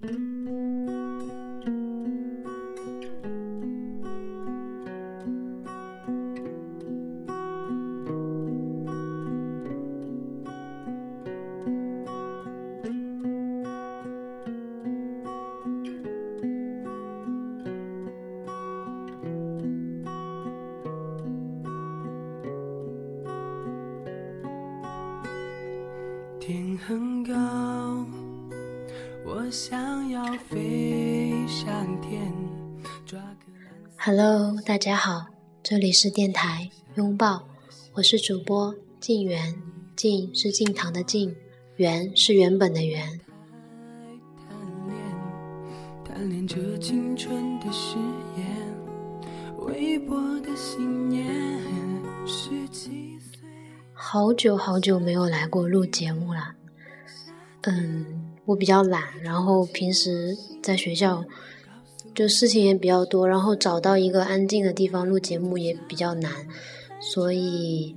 天 Hello，大家好，这里是电台拥抱，我是主播静源，静是静堂的静，源是原本的源。好久好久没有来过录节目了，嗯，我比较懒，然后平时在学校就事情也比较多，然后找到一个安静的地方录节目也比较难，所以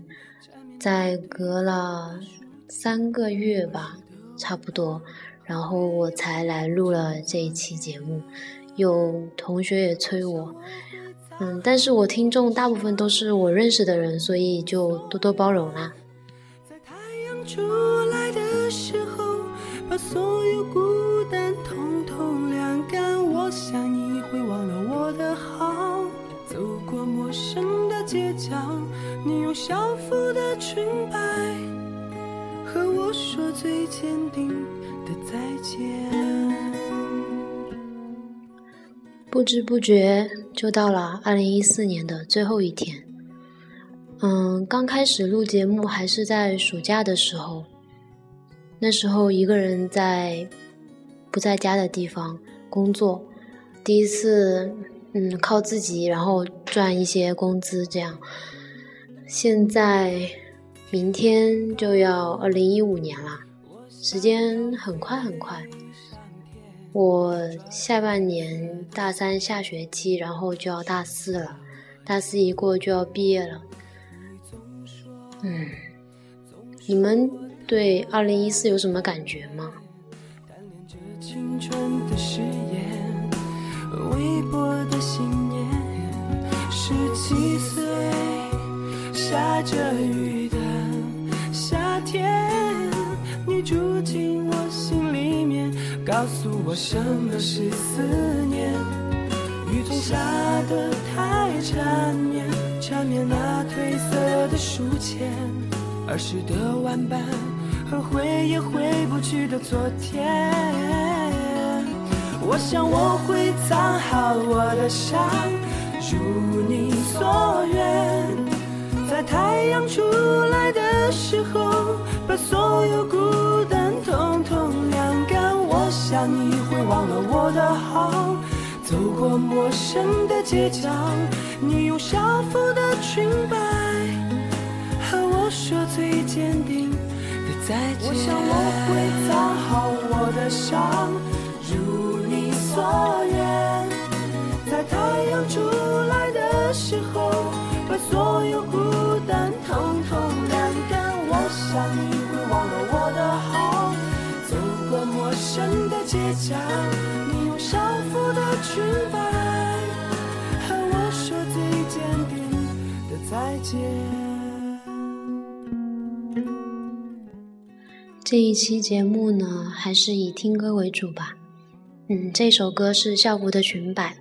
在隔了三个月吧，差不多，然后我才来录了这一期节目。有同学也催我，嗯，但是我听众大部分都是我认识的人，所以就多多包容啦。太阳出来的时候，把所有孤单统统晾干。我想你的好。走过陌生的街角，你用校服的裙摆和我说最坚定的再见。不知不觉就到了二零一四年的最后一天。嗯，刚开始录节目还是在暑假的时候，那时候一个人在不在家的地方工作，第一次嗯靠自己，然后赚一些工资这样。现在明天就要二零一五年了，时间很快很快。我下半年大三下学期，然后就要大四了，大四一过就要毕业了。嗯，你们对二零一四有什么感觉吗？微薄的信念，十七岁下着雨的夏天，你住进我心里面，告诉我什么是思念。雨总下得太缠绵。缠绵那褪色的书签，儿时的玩伴和回也回不去的昨天。我想我会藏好我的伤，如你所愿，在太阳出来的时候，把所有孤单统统晾干。我想你会忘了我的好。走过陌生的街角，你用校服的裙摆和我说最坚定的再见。我想我会藏好我的伤，如你所愿，在太阳出来的时候，把所有孤单统统晾干。我想你会忘了我的好，走过陌生的街角。你用校服的裙摆和我说最坚定的再见。这一期节目呢，还是以听歌为主吧。嗯，这首歌是校服的裙摆，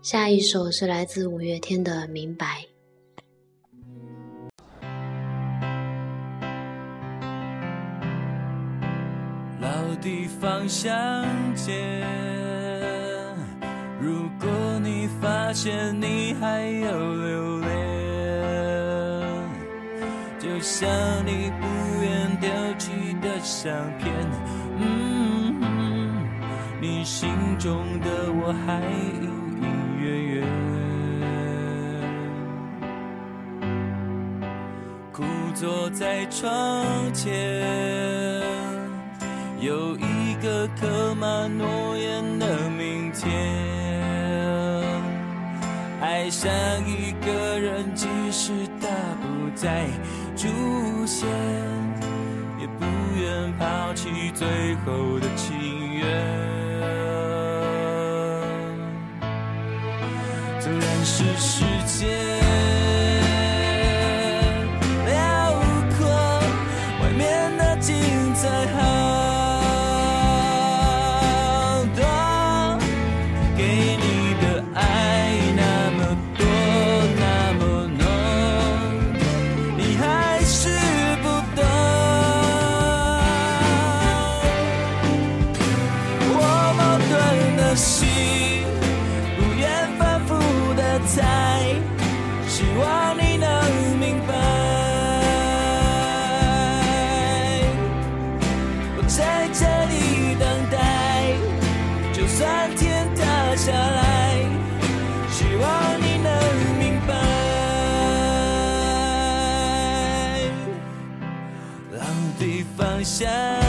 下一首是来自五月天的《明白》。老地方相见。如果你发现你还有留恋，就像你不愿丢弃的相片，嗯，你心中的我还隐隐约约。枯坐在窗前，有一个刻满诺言的明天。爱上一个人，即使他不再出现，也不愿抛弃最后的情只是想。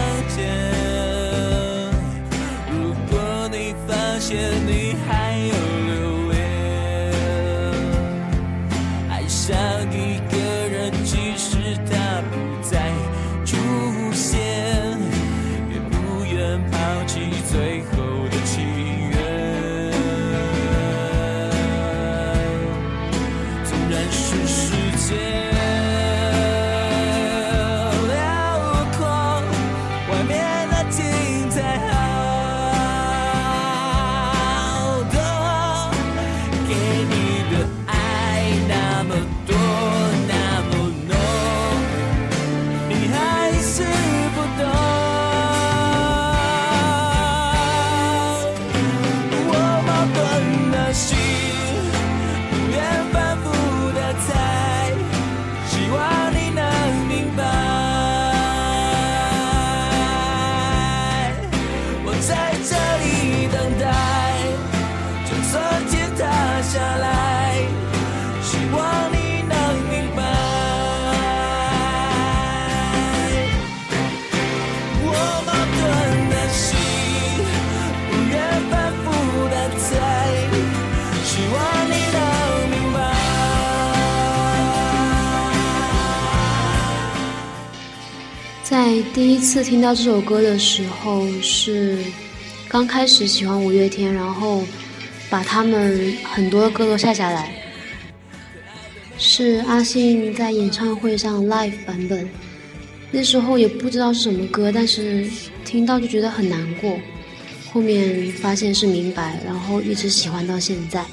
在第一次听到这首歌的时候，是刚开始喜欢五月天，然后把他们很多歌都下下来。是阿信在演唱会上 live 版本，那时候也不知道是什么歌，但是听到就觉得很难过。后面发现是明白，然后一直喜欢到现在。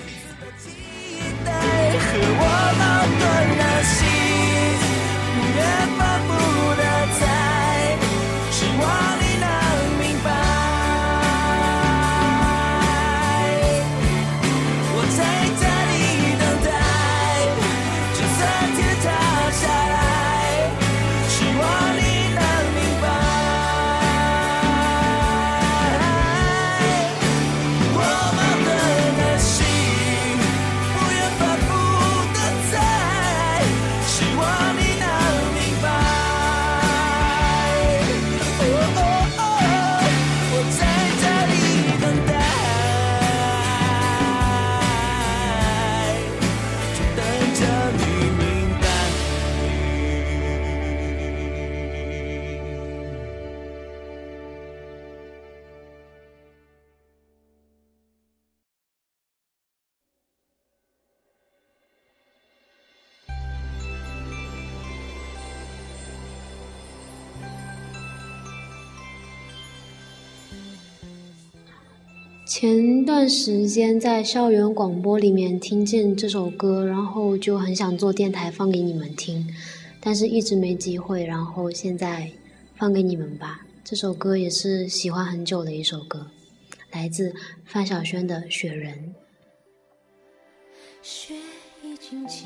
前段时间在校园广播里面听见这首歌，然后就很想做电台放给你们听，但是一直没机会，然后现在放给你们吧。这首歌也是喜欢很久的一首歌，来自范晓萱的《雪人》。雪已经积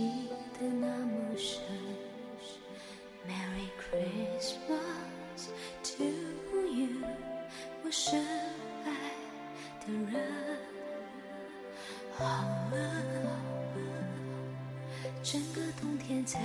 得那么深好了，整个冬天在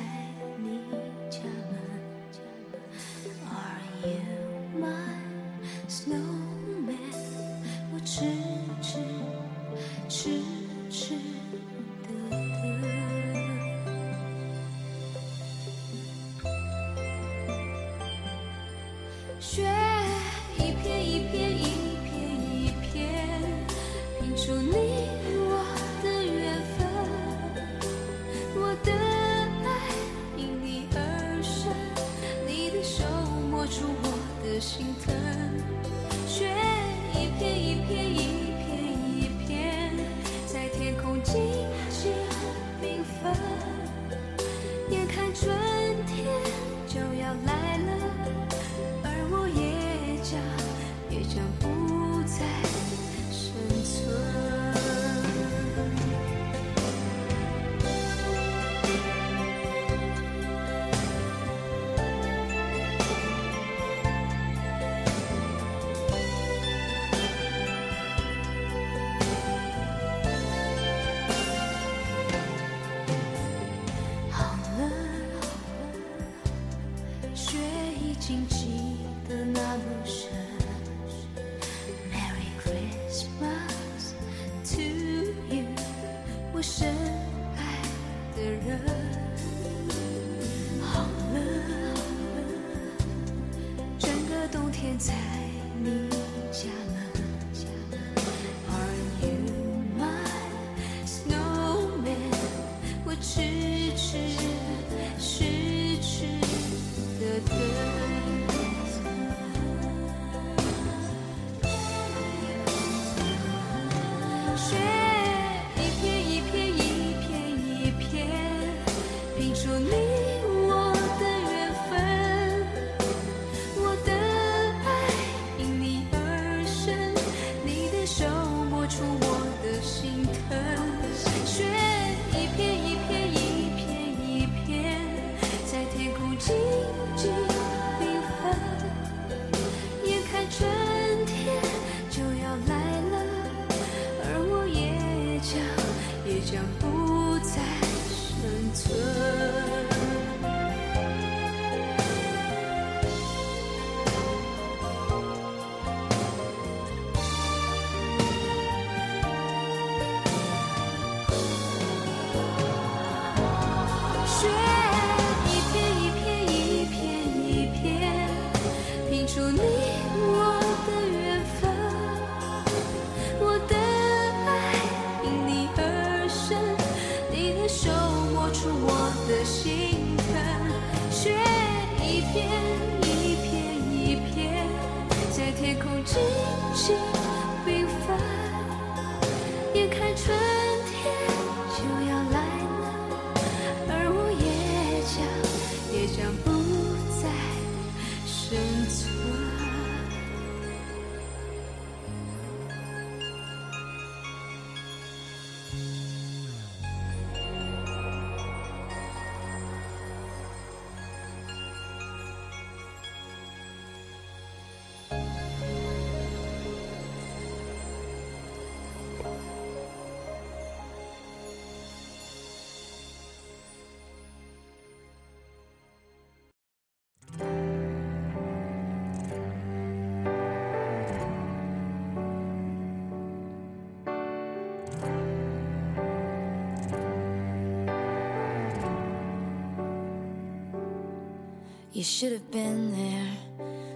You should have been there.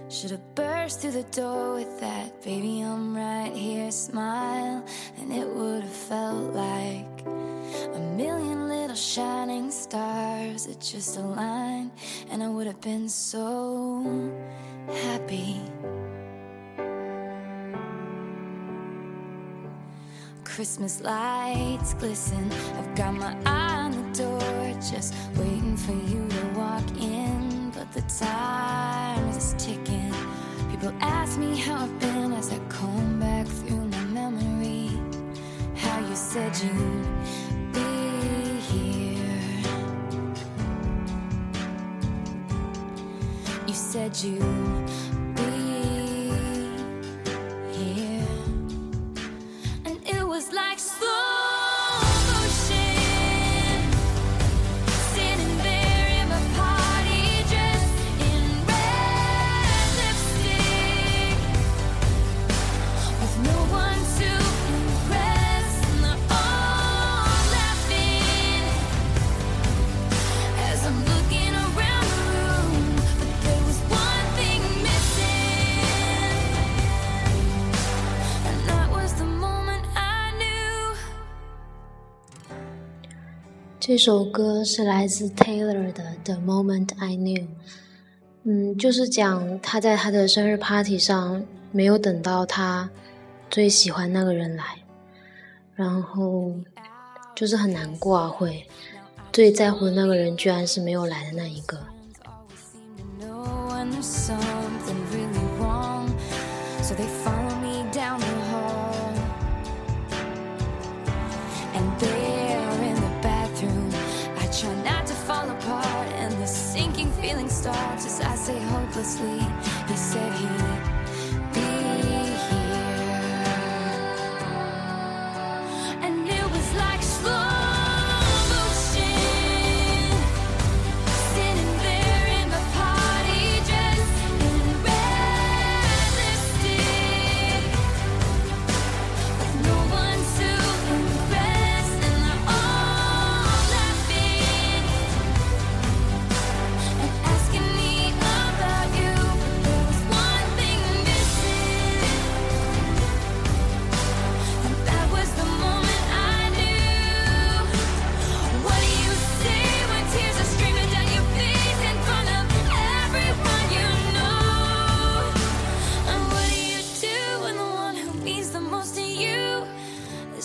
Should have burst through the door with that baby, I'm right here smile. And it would have felt like a million little shining stars that just aligned. And I would have been so happy. Christmas lights glisten. I've got my eye on the door, just waiting for you to walk in. But the time is ticking. People ask me how I've been as I comb back through my memory. How you said you'd be here. You said you'd 这首歌是来自 Taylor 的《The Moment I Knew》，嗯，就是讲他在他的生日 party 上没有等到他最喜欢那个人来，然后就是很难过啊，会最在乎的那个人居然是没有来的那一个。sleep.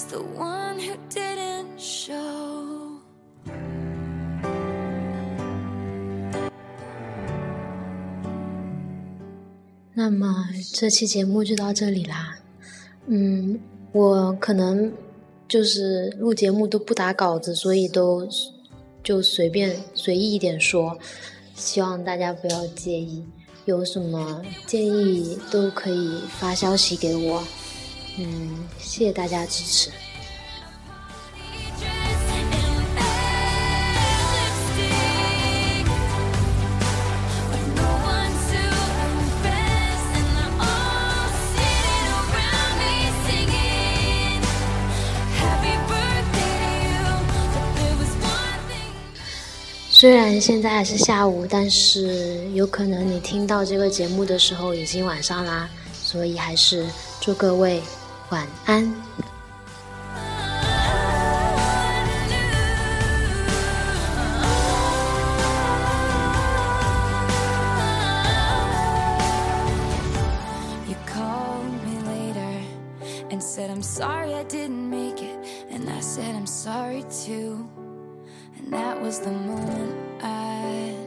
The one who didn't show? 那么这期节目就到这里啦。嗯，我可能就是录节目都不打稿子，所以都就随便随意一点说，希望大家不要介意。有什么建议都可以发消息给我。嗯，谢谢大家支持。虽然现在还是下午，但是有可能你听到这个节目的时候已经晚上啦，所以还是祝各位晚安。Said, I'm sorry I didn't make it. And I said, I'm sorry too. And that was the moment I.